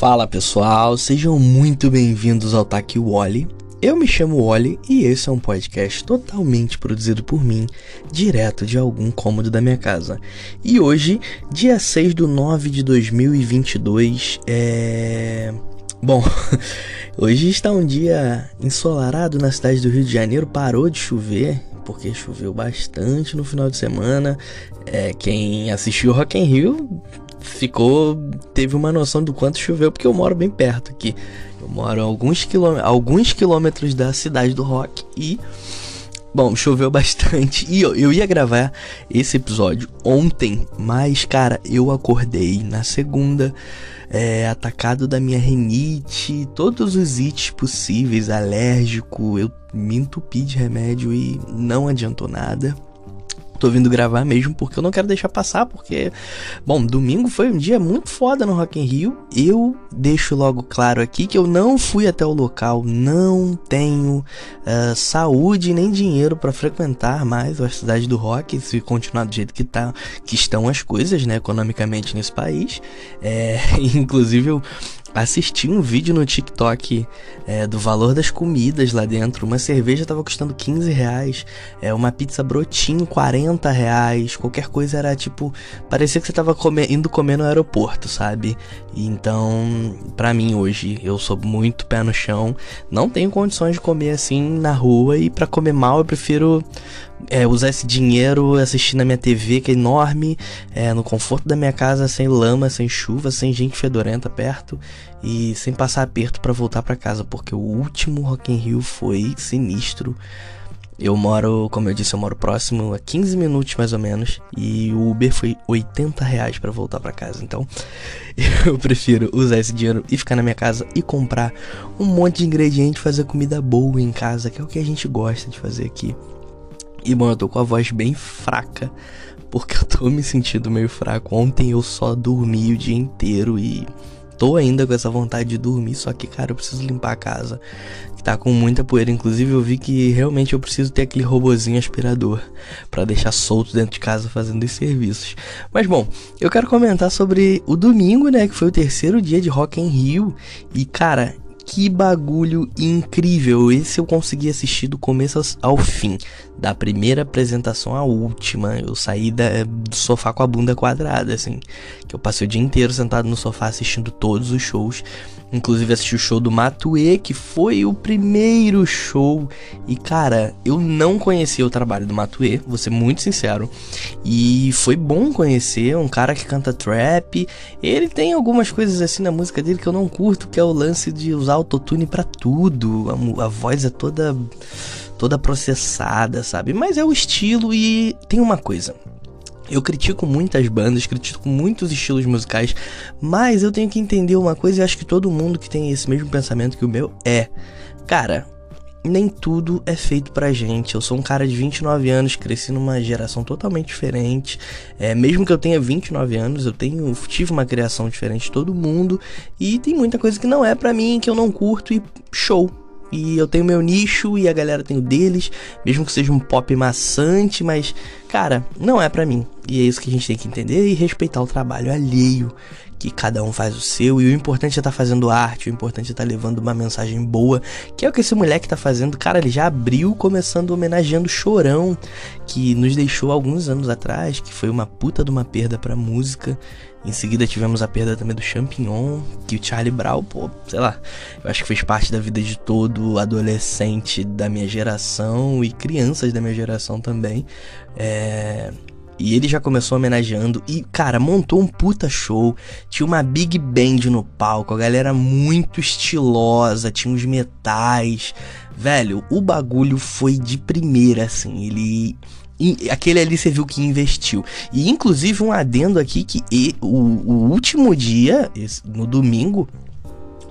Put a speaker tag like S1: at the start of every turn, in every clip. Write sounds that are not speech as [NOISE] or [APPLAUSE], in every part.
S1: Fala pessoal, sejam muito bem-vindos ao Taki Wally. Eu me chamo Wally e esse é um podcast totalmente produzido por mim, direto de algum cômodo da minha casa. E hoje, dia 6 de 9 de 2022, é. Bom, [LAUGHS] hoje está um dia ensolarado na cidade do Rio de Janeiro, parou de chover, porque choveu bastante no final de semana. É, quem assistiu Rock in Rio ficou teve uma noção do quanto choveu porque eu moro bem perto aqui. Eu moro alguns, quilômetros, alguns quilômetros da cidade do rock e Bom, choveu [LAUGHS] bastante e eu, eu ia gravar esse episódio ontem, mas cara, eu acordei na segunda, é, atacado da minha renite, todos os ites possíveis, alérgico, eu me entupi de remédio e não adiantou nada tô vindo gravar mesmo porque eu não quero deixar passar, porque, bom, domingo foi um dia muito foda no Rock in Rio. Eu deixo logo claro aqui que eu não fui até o local, não tenho uh, saúde nem dinheiro para frequentar mais a cidade do rock, se continuar do jeito que, tá, que estão as coisas, né, economicamente nesse país. É, [LAUGHS] inclusive eu assisti um vídeo no TikTok é, do valor das comidas lá dentro. Uma cerveja tava custando 15 reais, é, uma pizza brotinho 40 reais, qualquer coisa era tipo. Parecia que você tava comer, indo comer no aeroporto, sabe? Então, para mim hoje, eu sou muito pé no chão, não tenho condições de comer assim na rua e para comer mal eu prefiro é, usar esse dinheiro assistindo na minha TV, que é enorme, é, no conforto da minha casa, sem lama, sem chuva, sem gente fedorenta perto e sem passar aperto para voltar para casa, porque o último Rock in Rio foi sinistro. Eu moro, como eu disse, eu moro próximo a 15 minutos mais ou menos. E o Uber foi 80 reais para voltar para casa. Então [LAUGHS] eu prefiro usar esse dinheiro e ficar na minha casa e comprar um monte de ingrediente, fazer comida boa em casa, que é o que a gente gosta de fazer aqui. E bom, eu tô com a voz bem fraca, porque eu tô me sentindo meio fraco. Ontem eu só dormi o dia inteiro e tô ainda com essa vontade de dormir, só que, cara, eu preciso limpar a casa, que tá com muita poeira. Inclusive, eu vi que realmente eu preciso ter aquele robozinho aspirador para deixar solto dentro de casa fazendo os serviços. Mas bom, eu quero comentar sobre o domingo, né, que foi o terceiro dia de Rock in Rio, e cara, que bagulho incrível! Esse eu consegui assistir do começo ao fim, da primeira apresentação à última. Eu saí da, do sofá com a bunda quadrada, assim. Que eu passei o dia inteiro sentado no sofá assistindo todos os shows. Inclusive assisti o show do Matue, que foi o primeiro show. E cara, eu não conhecia o trabalho do Matue, vou ser muito sincero. E foi bom conhecer um cara que canta trap. Ele tem algumas coisas assim na música dele que eu não curto, que é o lance de usar autotune para tudo. A, a voz é toda toda processada, sabe? Mas é o estilo e tem uma coisa. Eu critico muitas bandas, critico muitos estilos musicais, mas eu tenho que entender uma coisa e acho que todo mundo que tem esse mesmo pensamento que o meu é. Cara, nem tudo é feito pra gente. Eu sou um cara de 29 anos, cresci numa geração totalmente diferente. É, mesmo que eu tenha 29 anos, eu tenho tive uma criação diferente de todo mundo e tem muita coisa que não é para mim, que eu não curto e show. E eu tenho meu nicho e a galera tem o deles, mesmo que seja um pop maçante, mas, cara, não é para mim. E é isso que a gente tem que entender e respeitar o trabalho alheio, que cada um faz o seu. E o importante é estar tá fazendo arte, o importante é estar tá levando uma mensagem boa, que é o que esse moleque tá fazendo. Cara, ele já abriu começando homenageando Chorão, que nos deixou alguns anos atrás, que foi uma puta de uma perda pra música. Em seguida tivemos a perda também do Champignon, que o Charlie Brown, pô, sei lá, eu acho que fez parte da vida de todo adolescente da minha geração e crianças da minha geração também. É... E ele já começou homenageando e, cara, montou um puta show. Tinha uma big band no palco, a galera muito estilosa, tinha uns metais. Velho, o bagulho foi de primeira, assim. Ele aquele ali você viu que investiu. E inclusive um adendo aqui que e, o, o, último dia, esse, no domingo,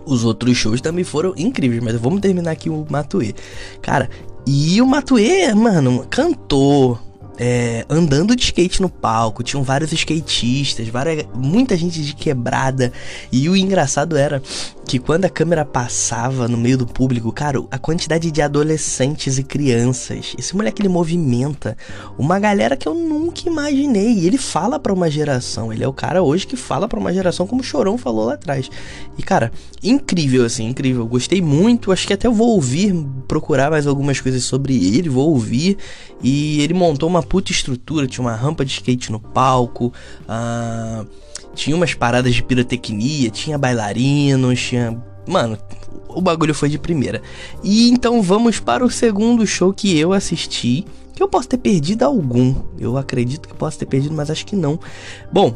S1: os outros shows também foram incríveis, mas vamos terminar aqui o Matue. Cara, e o Matue, mano, cantou, é, andando de skate no palco, tinham vários skatistas, várias, muita gente de quebrada. E o engraçado era que quando a câmera passava no meio do público, cara, a quantidade de adolescentes e crianças, esse moleque ele movimenta uma galera que eu nunca imaginei. E ele fala para uma geração, ele é o cara hoje que fala para uma geração como o Chorão falou lá atrás. E cara, incrível assim, incrível. Gostei muito, acho que até eu vou ouvir, procurar mais algumas coisas sobre ele, vou ouvir. E ele montou uma puta estrutura, tinha uma rampa de skate no palco, ah, tinha umas paradas de pirotecnia, tinha bailarinos, tinha. Mano, o bagulho foi de primeira. E então vamos para o segundo show que eu assisti. Que eu posso ter perdido algum. Eu acredito que posso ter perdido, mas acho que não. Bom,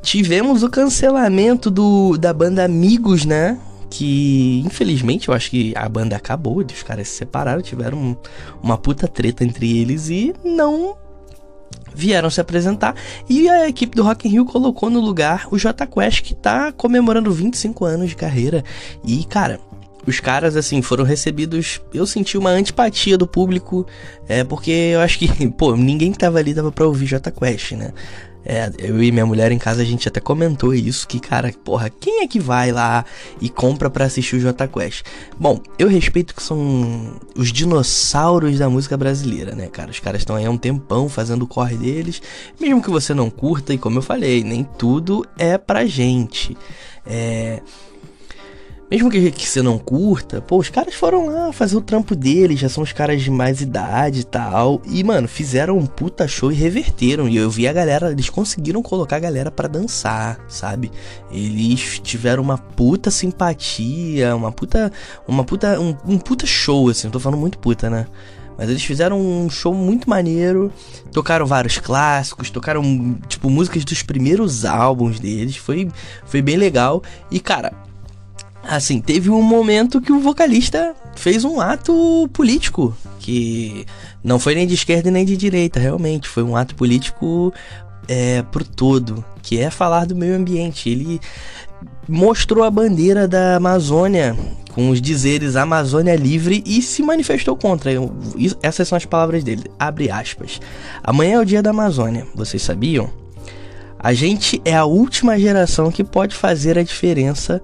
S1: tivemos o cancelamento do, da banda Amigos, né? que infelizmente eu acho que a banda acabou, os caras se separaram, tiveram uma puta treta entre eles e não vieram se apresentar e a equipe do Rock in Rio colocou no lugar o J Quest que tá comemorando 25 anos de carreira. E cara, os caras, assim, foram recebidos. Eu senti uma antipatia do público, é, porque eu acho que, [LAUGHS] pô, ninguém que tava ali dava pra ouvir J Quest, né? É, eu e minha mulher em casa a gente até comentou isso, que cara, porra, quem é que vai lá e compra para assistir o J Quest? Bom, eu respeito que são os dinossauros da música brasileira, né, cara? Os caras estão aí há um tempão fazendo o corre deles, mesmo que você não curta, e como eu falei, nem tudo é pra gente. É, mesmo que, que você não curta, pô, os caras foram lá fazer o trampo deles, já são os caras de mais idade e tal. E, mano, fizeram um puta show e reverteram. E eu vi a galera, eles conseguiram colocar a galera para dançar, sabe? Eles tiveram uma puta simpatia, uma puta. Uma puta. Um, um puta show, assim. Eu tô falando muito puta, né? Mas eles fizeram um show muito maneiro, tocaram vários clássicos, tocaram, tipo, músicas dos primeiros álbuns deles, foi, foi bem legal. E, cara, Assim, teve um momento que o vocalista fez um ato político, que não foi nem de esquerda nem de direita, realmente, foi um ato político é, pro todo, que é falar do meio ambiente. Ele mostrou a bandeira da Amazônia com os dizeres Amazônia livre e se manifestou contra. Essas são as palavras dele. Abre aspas. Amanhã é o dia da Amazônia. Vocês sabiam? A gente é a última geração que pode fazer a diferença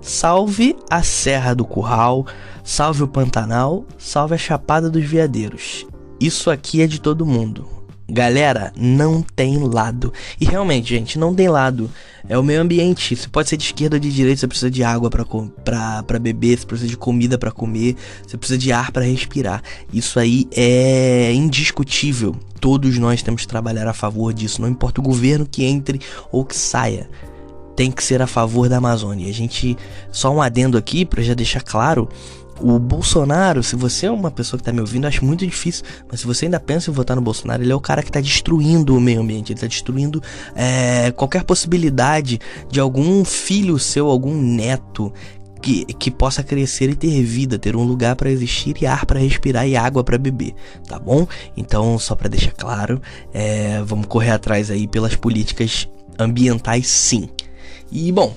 S1: Salve a Serra do Curral, salve o Pantanal, salve a Chapada dos Veadeiros. Isso aqui é de todo mundo. Galera, não tem lado. E realmente, gente, não tem lado. É o meio ambiente. Você pode ser de esquerda ou de direita, você precisa de água para beber, você precisa de comida para comer, você precisa de ar para respirar. Isso aí é indiscutível. Todos nós temos que trabalhar a favor disso, não importa o governo que entre ou que saia tem que ser a favor da Amazônia. A gente, só um adendo aqui para já deixar claro, o Bolsonaro, se você é uma pessoa que tá me ouvindo, acho muito difícil, mas se você ainda pensa em votar no Bolsonaro, ele é o cara que tá destruindo o meio ambiente, ele tá destruindo é, qualquer possibilidade de algum filho seu, algum neto que, que possa crescer e ter vida, ter um lugar para existir e ar para respirar e água para beber, tá bom? Então, só para deixar claro, é, vamos correr atrás aí pelas políticas ambientais, sim. E bom,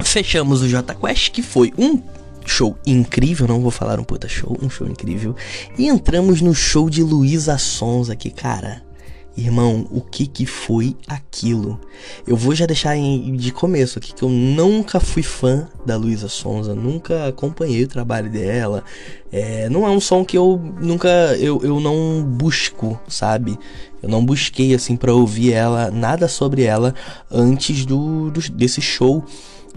S1: fechamos o J Quest, que foi um show incrível, não vou falar um puta show, um show incrível. E entramos no show de Luísa Sons aqui, cara. Irmão, o que que foi aquilo? Eu vou já deixar de começo aqui que eu nunca fui fã da Luísa Sonza, nunca acompanhei o trabalho dela. É, não é um som que eu nunca eu, eu não busco, sabe? Eu não busquei assim para ouvir ela, nada sobre ela antes do, do desse show.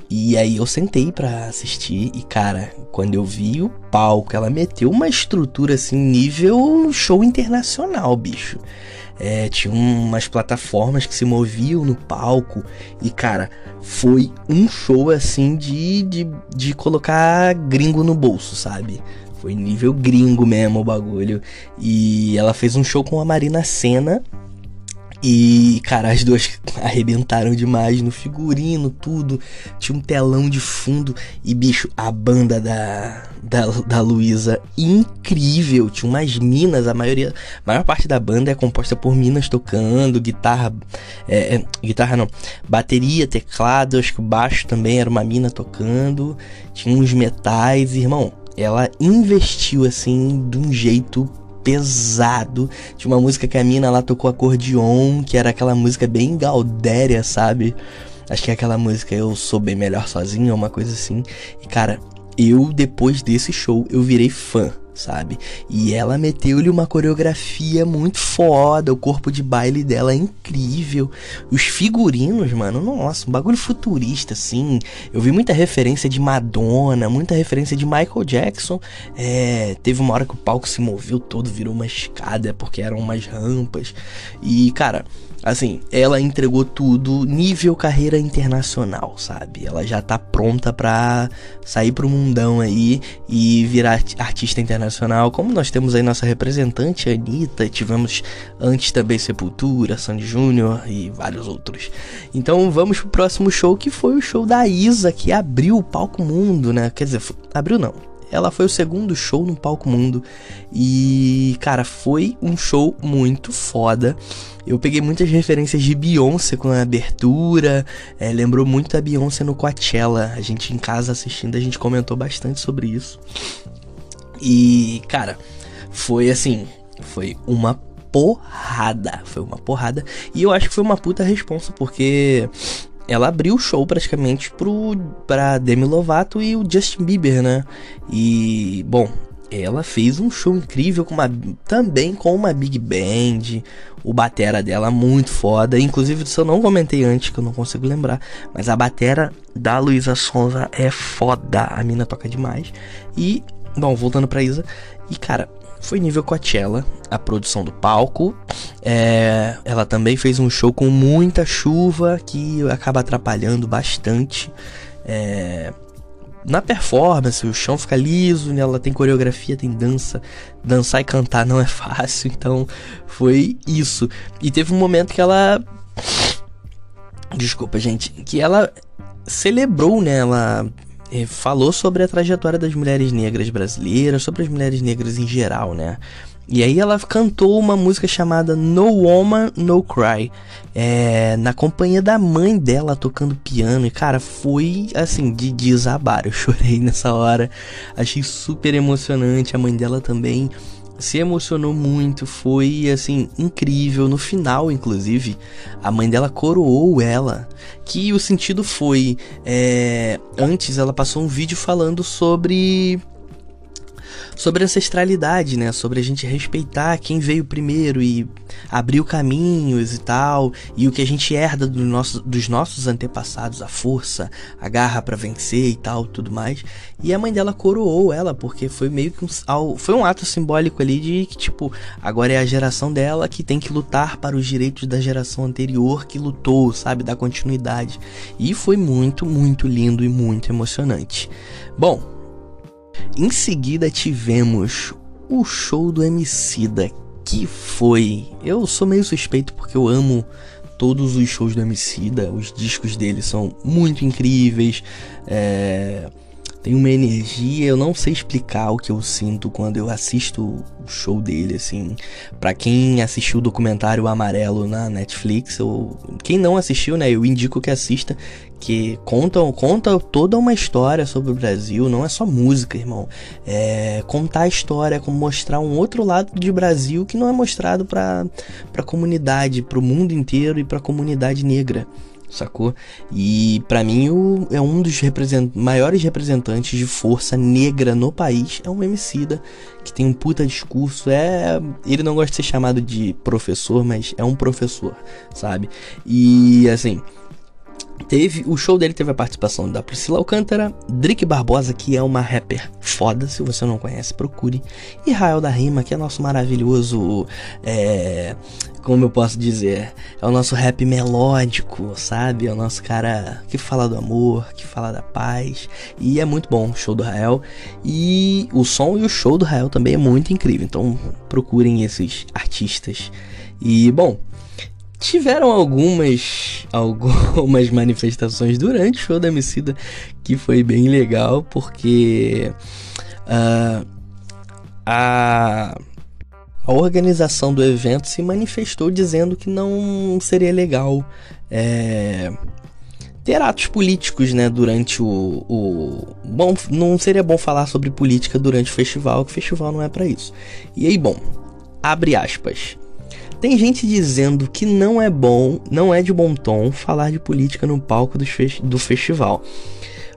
S1: E aí eu sentei para assistir e cara, quando eu vi o palco, ela meteu uma estrutura assim nível show internacional, bicho. É, tinha umas plataformas que se moviam no palco. E, cara, foi um show assim de, de, de colocar gringo no bolso, sabe? Foi nível gringo mesmo o bagulho. E ela fez um show com a Marina Senna e, cara, as duas [LAUGHS] arrebentaram demais no figurino, tudo. Tinha um telão de fundo. E, bicho, a banda da, da, da Luísa, incrível. Tinha umas minas, a maioria. A maior parte da banda é composta por minas tocando, guitarra. É, é, guitarra não. Bateria, teclado, acho que o baixo também era uma mina tocando. Tinha uns metais, irmão. Ela investiu assim de um jeito pesado. Tinha uma música que a mina lá tocou acordeon, que era aquela música bem gaudéria, sabe? Acho que é aquela música Eu Sou Bem Melhor Sozinho, uma coisa assim. E cara, eu depois desse show eu virei fã sabe? E ela meteu-lhe uma coreografia muito foda, o corpo de baile dela é incrível. Os figurinos, mano, nossa, um bagulho futurista, assim. Eu vi muita referência de Madonna, muita referência de Michael Jackson. É, teve uma hora que o palco se moveu todo, virou uma escada, porque eram umas rampas. E, cara, Assim, ela entregou tudo nível carreira internacional, sabe? Ela já tá pronta pra sair pro mundão aí e virar artista internacional. Como nós temos aí nossa representante, Anitta, tivemos antes também Sepultura, Sandy Júnior e vários outros. Então vamos pro próximo show, que foi o show da Isa, que abriu o palco mundo, né? Quer dizer, abriu não ela foi o segundo show no Palco Mundo. E, cara, foi um show muito foda. Eu peguei muitas referências de Beyoncé com a abertura. É, lembrou muito a Beyoncé no Coachella. A gente em casa assistindo, a gente comentou bastante sobre isso. E, cara, foi assim. Foi uma porrada. Foi uma porrada. E eu acho que foi uma puta responsa, porque ela abriu o show praticamente pro, pra Demi Lovato e o Justin Bieber, né? E, bom, ela fez um show incrível com uma, também com uma big band, o batera dela muito foda, inclusive isso eu não comentei antes que eu não consigo lembrar, mas a batera da Luísa Sonza é foda, a mina toca demais. E, bom, voltando pra Isa, e cara, foi nível Coachella, a produção do palco. É, ela também fez um show com muita chuva que acaba atrapalhando bastante. É, na performance, o chão fica liso, né? ela tem coreografia, tem dança. Dançar e cantar não é [LAUGHS] fácil, então foi isso. E teve um momento que ela. Desculpa, gente. Que ela celebrou, né? Ela falou sobre a trajetória das mulheres negras brasileiras, sobre as mulheres negras em geral, né? E aí ela cantou uma música chamada No Woman No Cry, é, na companhia da mãe dela tocando piano. E cara, foi assim de desabar. Eu chorei [LAUGHS] nessa hora, achei super emocionante. A mãe dela também se emocionou muito, foi assim incrível. No final, inclusive, a mãe dela coroou ela. Que o sentido foi: é, antes ela passou um vídeo falando sobre sobre ancestralidade, né? Sobre a gente respeitar quem veio primeiro e abrir caminhos e tal, e o que a gente herda do nosso, dos nossos antepassados, a força, a garra para vencer e tal, tudo mais. E a mãe dela coroou ela, porque foi meio que um, foi um ato simbólico ali de que, tipo, agora é a geração dela que tem que lutar para os direitos da geração anterior que lutou, sabe? Da continuidade. E foi muito, muito lindo e muito emocionante. Bom, em seguida tivemos o show do Emicida, que foi... Eu sou meio suspeito porque eu amo todos os shows do Emicida, os discos dele são muito incríveis, é... tem uma energia, eu não sei explicar o que eu sinto quando eu assisto o show dele, assim. Para quem assistiu o documentário Amarelo na Netflix, ou quem não assistiu, né, eu indico que assista, que conta, conta toda uma história sobre o Brasil, não é só música, irmão. É contar a história, como mostrar um outro lado de Brasil que não é mostrado para a comunidade, para o mundo inteiro e para a comunidade negra sacou? E para mim o, é um dos represent maiores representantes de força negra no país, é um Emicida, que tem um puta discurso, é... Ele não gosta de ser chamado de professor, mas é um professor, sabe? E assim... Teve, o show dele teve a participação da Priscila Alcântara, Drick Barbosa, que é uma rapper foda, se você não conhece, procure. E Rael da Rima, que é nosso maravilhoso. É, como eu posso dizer? É o nosso rap melódico, sabe? É o nosso cara que fala do amor, que fala da paz. E é muito bom o show do Rael. E o som e o show do Rael também é muito incrível. Então procurem esses artistas. E bom tiveram algumas algumas manifestações durante o show da Emicida que foi bem legal porque uh, a a organização do evento se manifestou dizendo que não seria legal é, ter atos políticos, né, durante o, o, bom, não seria bom falar sobre política durante o festival, que o festival não é para isso. E aí, bom, abre aspas. Tem gente dizendo que não é bom, não é de bom tom falar de política no palco do, fe do festival.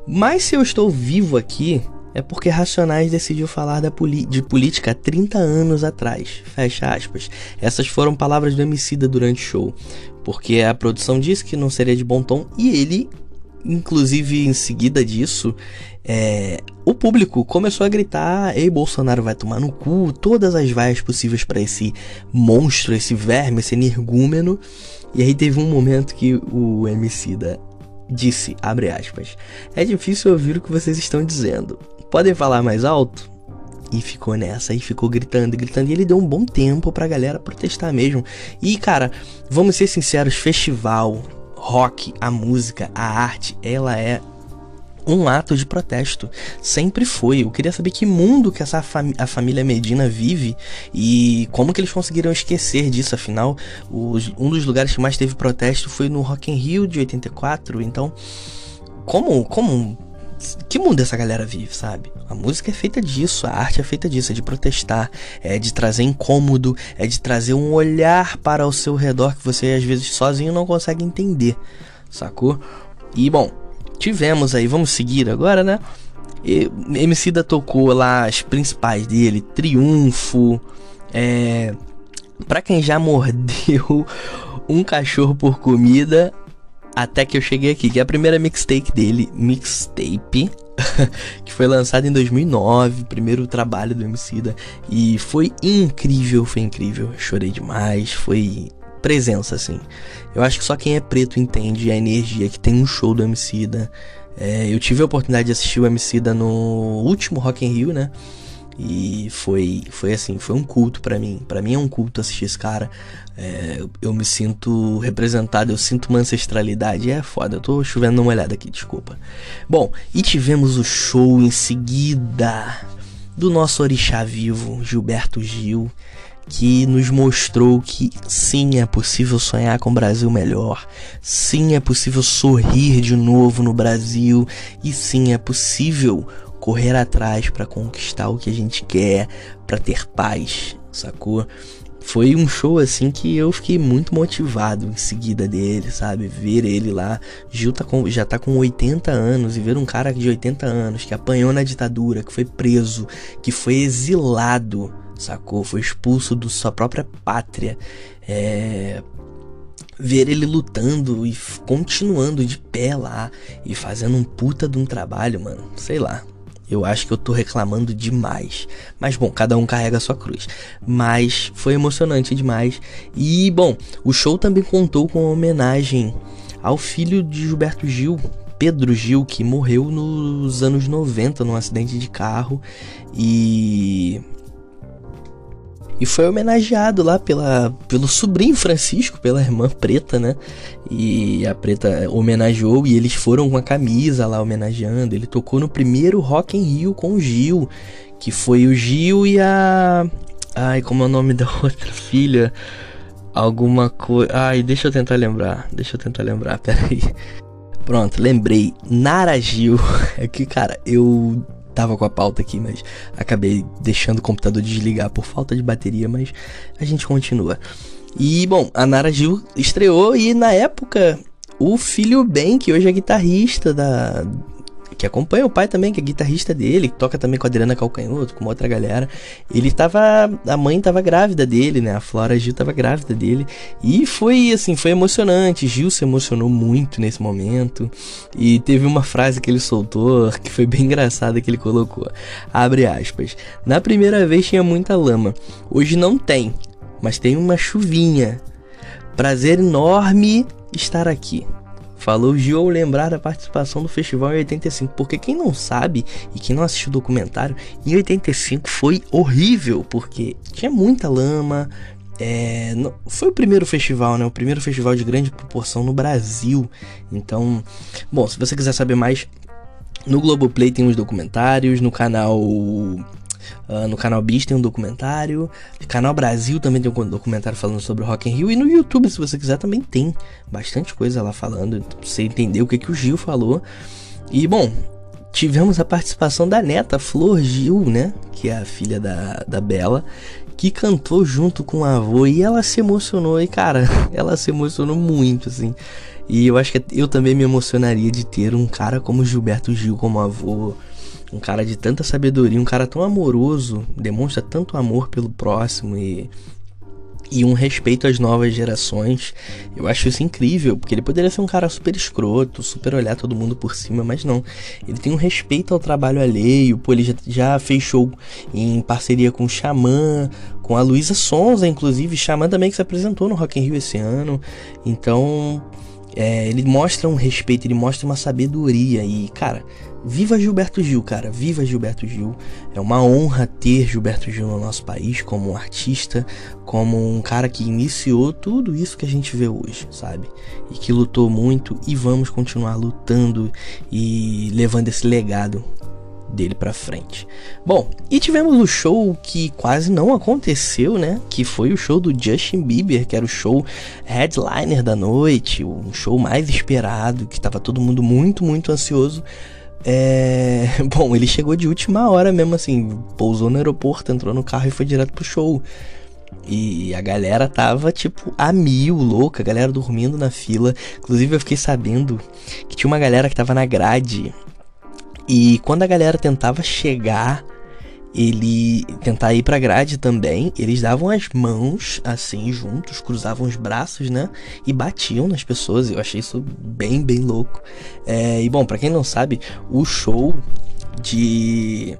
S1: Mas se eu estou vivo aqui, é porque Racionais decidiu falar de política há 30 anos atrás. Fecha aspas. Essas foram palavras do Emicida durante o show. Porque a produção disse que não seria de bom tom e ele, inclusive em seguida disso, é, o público começou a gritar: Ei, Bolsonaro vai tomar no cu, todas as vaias possíveis para esse monstro, esse verme, esse energúmeno. E aí teve um momento que o Emicida disse, abre aspas, é difícil ouvir o que vocês estão dizendo. Podem falar mais alto? E ficou nessa, e ficou gritando, gritando. E ele deu um bom tempo pra galera protestar mesmo. E, cara, vamos ser sinceros: festival, rock, a música, a arte, ela é um ato de protesto. Sempre foi. Eu queria saber que mundo que essa a família Medina vive e como que eles conseguiram esquecer disso. Afinal, os, um dos lugares que mais teve protesto foi no Rock in Rio de 84. Então, como, como que mundo essa galera vive, sabe? A música é feita disso, a arte é feita disso, é de protestar, é de trazer incômodo, é de trazer um olhar para o seu redor que você às vezes sozinho não consegue entender, sacou? E bom, tivemos aí, vamos seguir agora, né? E, MC da tocou lá as principais dele, Triunfo, é. Pra quem já mordeu [LAUGHS] um cachorro por comida, até que eu cheguei aqui, que é a primeira mixtape dele, mixtape, [LAUGHS] que foi lançada em 2009, primeiro trabalho do Emicida, e foi incrível, foi incrível, chorei demais, foi presença, assim. Eu acho que só quem é preto entende a energia que tem um show do Emicida. É, eu tive a oportunidade de assistir o Emicida no último Rock in Rio, né? E foi, foi assim, foi um culto para mim. para mim é um culto assistir esse cara. É, eu me sinto representado, eu sinto uma ancestralidade. É foda, eu tô chovendo uma olhada aqui, desculpa. Bom, e tivemos o show em seguida do nosso orixá vivo, Gilberto Gil que nos mostrou que sim é possível sonhar com um Brasil melhor, sim é possível sorrir de novo no Brasil e sim é possível correr atrás para conquistar o que a gente quer, para ter paz, sacou? Foi um show assim que eu fiquei muito motivado em seguida dele, sabe? Ver ele lá. Gil tá com, já tá com 80 anos e ver um cara de 80 anos que apanhou na ditadura, que foi preso, que foi exilado sacou? Foi expulso da sua própria pátria. É... Ver ele lutando e continuando de pé lá e fazendo um puta de um trabalho, mano. Sei lá. Eu acho que eu tô reclamando demais. Mas bom, cada um carrega a sua cruz. Mas foi emocionante demais. E bom, o show também contou com uma homenagem ao filho de Gilberto Gil, Pedro Gil, que morreu nos anos 90 num acidente de carro. E e foi homenageado lá pela, pelo sobrinho Francisco, pela irmã Preta, né? E a Preta homenageou e eles foram com a camisa lá homenageando. Ele tocou no primeiro Rock in Rio com o Gil, que foi o Gil e a. Ai, como é o nome da [LAUGHS] outra filha? Alguma coisa. Ai, deixa eu tentar lembrar. Deixa eu tentar lembrar, [LAUGHS] peraí. Pronto, lembrei. Nara Gil. [LAUGHS] É que, cara, eu tava com a pauta aqui, mas acabei deixando o computador desligar por falta de bateria, mas a gente continua. E bom, a Nara Gil estreou e na época o filho Ben, que hoje é guitarrista da que acompanha o pai também, que é guitarrista dele, toca também com a Adriana Calcanhoto, com uma outra galera. Ele tava. A mãe tava grávida dele, né? A Flora Gil tava grávida dele. E foi assim, foi emocionante. Gil se emocionou muito nesse momento. E teve uma frase que ele soltou que foi bem engraçada que ele colocou. Abre aspas. Na primeira vez tinha muita lama. Hoje não tem, mas tem uma chuvinha. Prazer enorme estar aqui. Falou Gil lembrar da participação do festival em 85, porque quem não sabe e quem não assistiu o documentário, em 85 foi horrível, porque tinha muita lama. É, foi o primeiro festival, né? O primeiro festival de grande proporção no Brasil. Então, bom, se você quiser saber mais, no Globoplay tem os documentários, no canal Uh, no canal Bis tem um documentário. No canal Brasil também tem um documentário falando sobre o Rock in Rio. E no YouTube, se você quiser, também tem bastante coisa lá falando. Pra você entender o que, que o Gil falou. E bom, tivemos a participação da neta Flor Gil, né? Que é a filha da, da Bela. que cantou junto com o avô e ela se emocionou e cara, [LAUGHS] ela se emocionou muito assim. E eu acho que eu também me emocionaria de ter um cara como Gilberto Gil como avô, um cara de tanta sabedoria, um cara tão amoroso, demonstra tanto amor pelo próximo e e um respeito às novas gerações. Eu acho isso incrível, porque ele poderia ser um cara super escroto, super olhar todo mundo por cima, mas não. Ele tem um respeito ao trabalho alheio, pô, ele já, já em parceria com o Xamã, com a Luísa Sonza, inclusive, Xamã também que se apresentou no Rock in Rio esse ano. Então, é, ele mostra um respeito, ele mostra uma sabedoria e, cara, Viva Gilberto Gil, cara. Viva Gilberto Gil. É uma honra ter Gilberto Gil no nosso país como um artista, como um cara que iniciou tudo isso que a gente vê hoje, sabe? E que lutou muito e vamos continuar lutando e levando esse legado dele para frente. Bom, e tivemos o show que quase não aconteceu, né? Que foi o show do Justin Bieber, que era o show headliner da noite, um show mais esperado, que estava todo mundo muito, muito ansioso é. [LAUGHS] Bom, ele chegou de última hora mesmo, assim. Pousou no aeroporto, entrou no carro e foi direto pro show. E a galera tava, tipo, a mil, louca, a galera dormindo na fila. Inclusive, eu fiquei sabendo que tinha uma galera que tava na grade. E quando a galera tentava chegar ele tentar ir pra grade também, eles davam as mãos assim juntos, cruzavam os braços, né? E batiam nas pessoas. Eu achei isso bem, bem louco. É, e bom, para quem não sabe, o show de.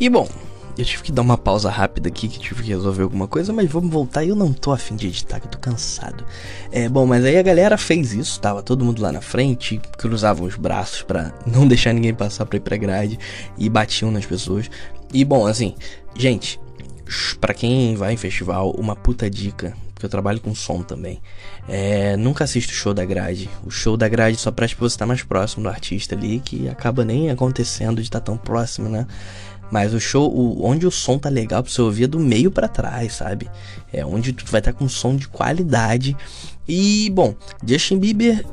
S1: E bom, eu tive que dar uma pausa rápida aqui, que tive que resolver alguma coisa, mas vamos voltar. Eu não tô afim de editar, que eu tô cansado. É, bom, mas aí a galera fez isso, tava todo mundo lá na frente, cruzavam os braços para [LAUGHS] não deixar ninguém passar pra ir pra grade e batiam nas pessoas. E bom, assim, gente, para quem vai em festival, uma puta dica, porque eu trabalho com som também. É, nunca assista o show da grade. O show da grade só presta pra você estar mais próximo do artista ali, que acaba nem acontecendo de estar tão próximo, né? Mas o show, o, onde o som tá legal pra você ouvir é do meio para trás, sabe? É onde tu vai estar tá com som de qualidade. E, bom, Justin Bieber,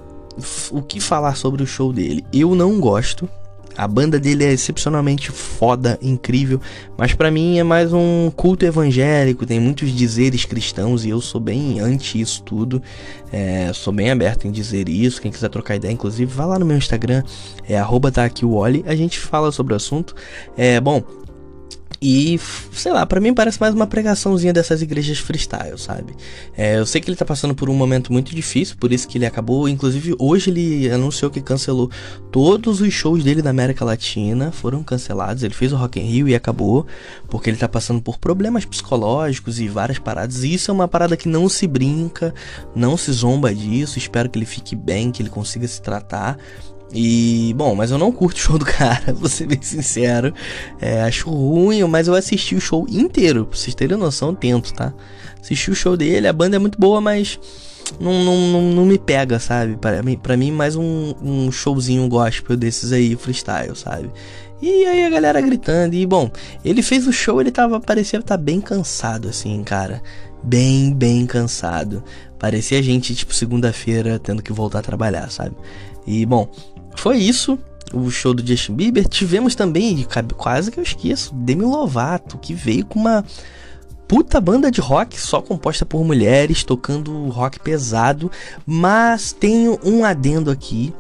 S1: o que falar sobre o show dele? Eu não gosto, a banda dele é excepcionalmente foda, incrível, mas para mim é mais um culto evangélico, tem muitos dizeres cristãos e eu sou bem anti isso tudo. É, sou bem aberto em dizer isso. Quem quiser trocar ideia, inclusive, vá lá no meu Instagram, é arroba tá a gente fala sobre o assunto. É, bom, e, sei lá, para mim parece mais uma pregaçãozinha dessas igrejas freestyle, sabe? É, eu sei que ele tá passando por um momento muito difícil, por isso que ele acabou. Inclusive, hoje ele anunciou que cancelou todos os shows dele na América Latina, foram cancelados. Ele fez o Rock in Rio e acabou, porque ele tá passando por problemas psicológicos e várias paradas. E isso é uma parada que não se brinca, não se zomba disso. Espero que ele fique bem, que ele consiga se tratar. E, bom, mas eu não curto o show do cara, [LAUGHS] vou ser bem sincero. É, acho ruim, mas eu assisti o show inteiro, pra vocês terem noção, tento, tá? Assisti o show dele, a banda é muito boa, mas não, não, não, não me pega, sabe? Pra mim, pra mim mais um, um showzinho gospel desses aí, freestyle, sabe? E aí a galera gritando, e bom, ele fez o show, ele tava, parecia estar tá bem cansado, assim, cara. Bem, bem cansado. Parecia gente, tipo, segunda-feira tendo que voltar a trabalhar, sabe? E bom, foi isso, o show do Justin Bieber. Tivemos também, quase que eu esqueço, Demi Lovato, que veio com uma puta banda de rock só composta por mulheres, tocando rock pesado. Mas tenho um adendo aqui.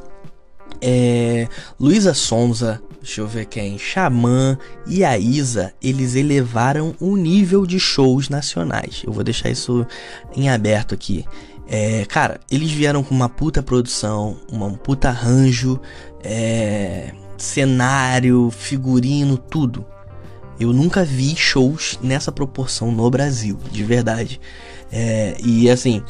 S1: É, Luísa Sonza, deixa eu ver quem, Xamã e a Isa, eles elevaram o nível de shows nacionais. Eu vou deixar isso em aberto aqui. É, cara, eles vieram com uma puta produção, uma puta arranjo, é, cenário, figurino, tudo. Eu nunca vi shows nessa proporção no Brasil, de verdade. É, e assim,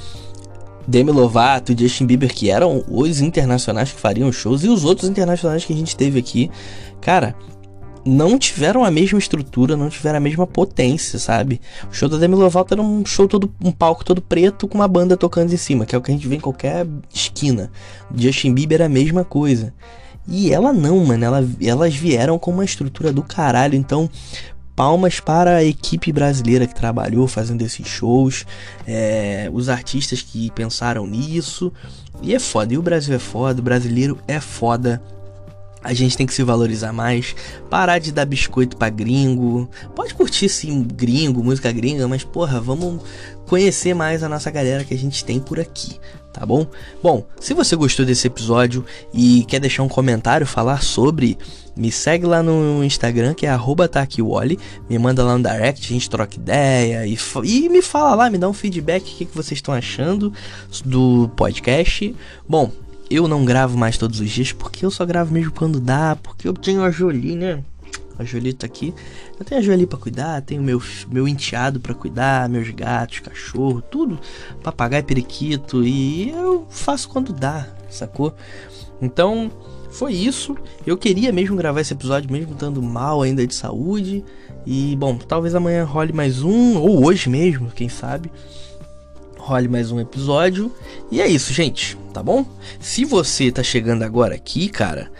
S1: Demi Lovato e Justin Bieber, que eram os internacionais que fariam shows, e os outros internacionais que a gente teve aqui, cara, não tiveram a mesma estrutura, não tiveram a mesma potência, sabe? O show da Demi Lovato era um show todo, um palco todo preto com uma banda tocando em cima, que é o que a gente vê em qualquer esquina. Justin Bieber era a mesma coisa. E ela não, mano, ela, elas vieram com uma estrutura do caralho, então palmas para a equipe brasileira que trabalhou fazendo esses shows, é, os artistas que pensaram nisso. E é foda, e o Brasil é foda, o brasileiro é foda A gente tem que se valorizar mais, parar de dar biscoito pra gringo. Pode curtir sim gringo, música gringa, mas porra, vamos conhecer mais a nossa galera que a gente tem por aqui, tá bom? Bom, se você gostou desse episódio e quer deixar um comentário, falar sobre, me segue lá no Instagram que é @taquiwally, me manda lá no direct, a gente troca ideia e, e me fala lá, me dá um feedback o que, que vocês estão achando do podcast. Bom, eu não gravo mais todos os dias porque eu só gravo mesmo quando dá, porque eu tenho a Jolie, né? A Jolie tá aqui. Eu tenho a Jolie pra cuidar, tenho meu, meu enteado para cuidar, meus gatos, cachorro, tudo. Papagaio, periquito. E eu faço quando dá, sacou? Então, foi isso. Eu queria mesmo gravar esse episódio, mesmo estando mal ainda de saúde. E, bom, talvez amanhã role mais um, ou hoje mesmo, quem sabe role mais um episódio. E é isso, gente, tá bom? Se você tá chegando agora aqui, cara,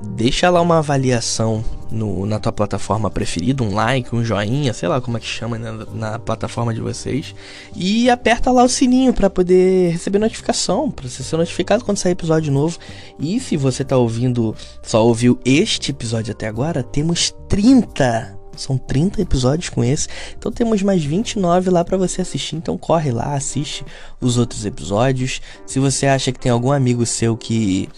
S1: deixa lá uma avaliação no, na tua plataforma preferida, um like, um joinha, sei lá como é que chama na, na plataforma de vocês. E aperta lá o sininho para poder receber notificação, para você ser notificado quando sair episódio novo. E se você tá ouvindo, só ouviu este episódio até agora, temos 30 são 30 episódios com esse. Então temos mais 29 lá para você assistir. Então corre lá, assiste os outros episódios. Se você acha que tem algum amigo seu que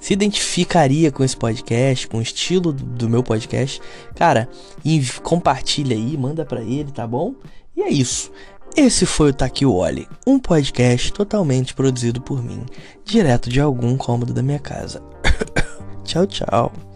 S1: se identificaria com esse podcast, com o estilo do meu podcast, cara, compartilha aí, manda para ele, tá bom? E é isso. Esse foi o Taquioli, um podcast totalmente produzido por mim, direto de algum cômodo da minha casa. [COUGHS] tchau, tchau.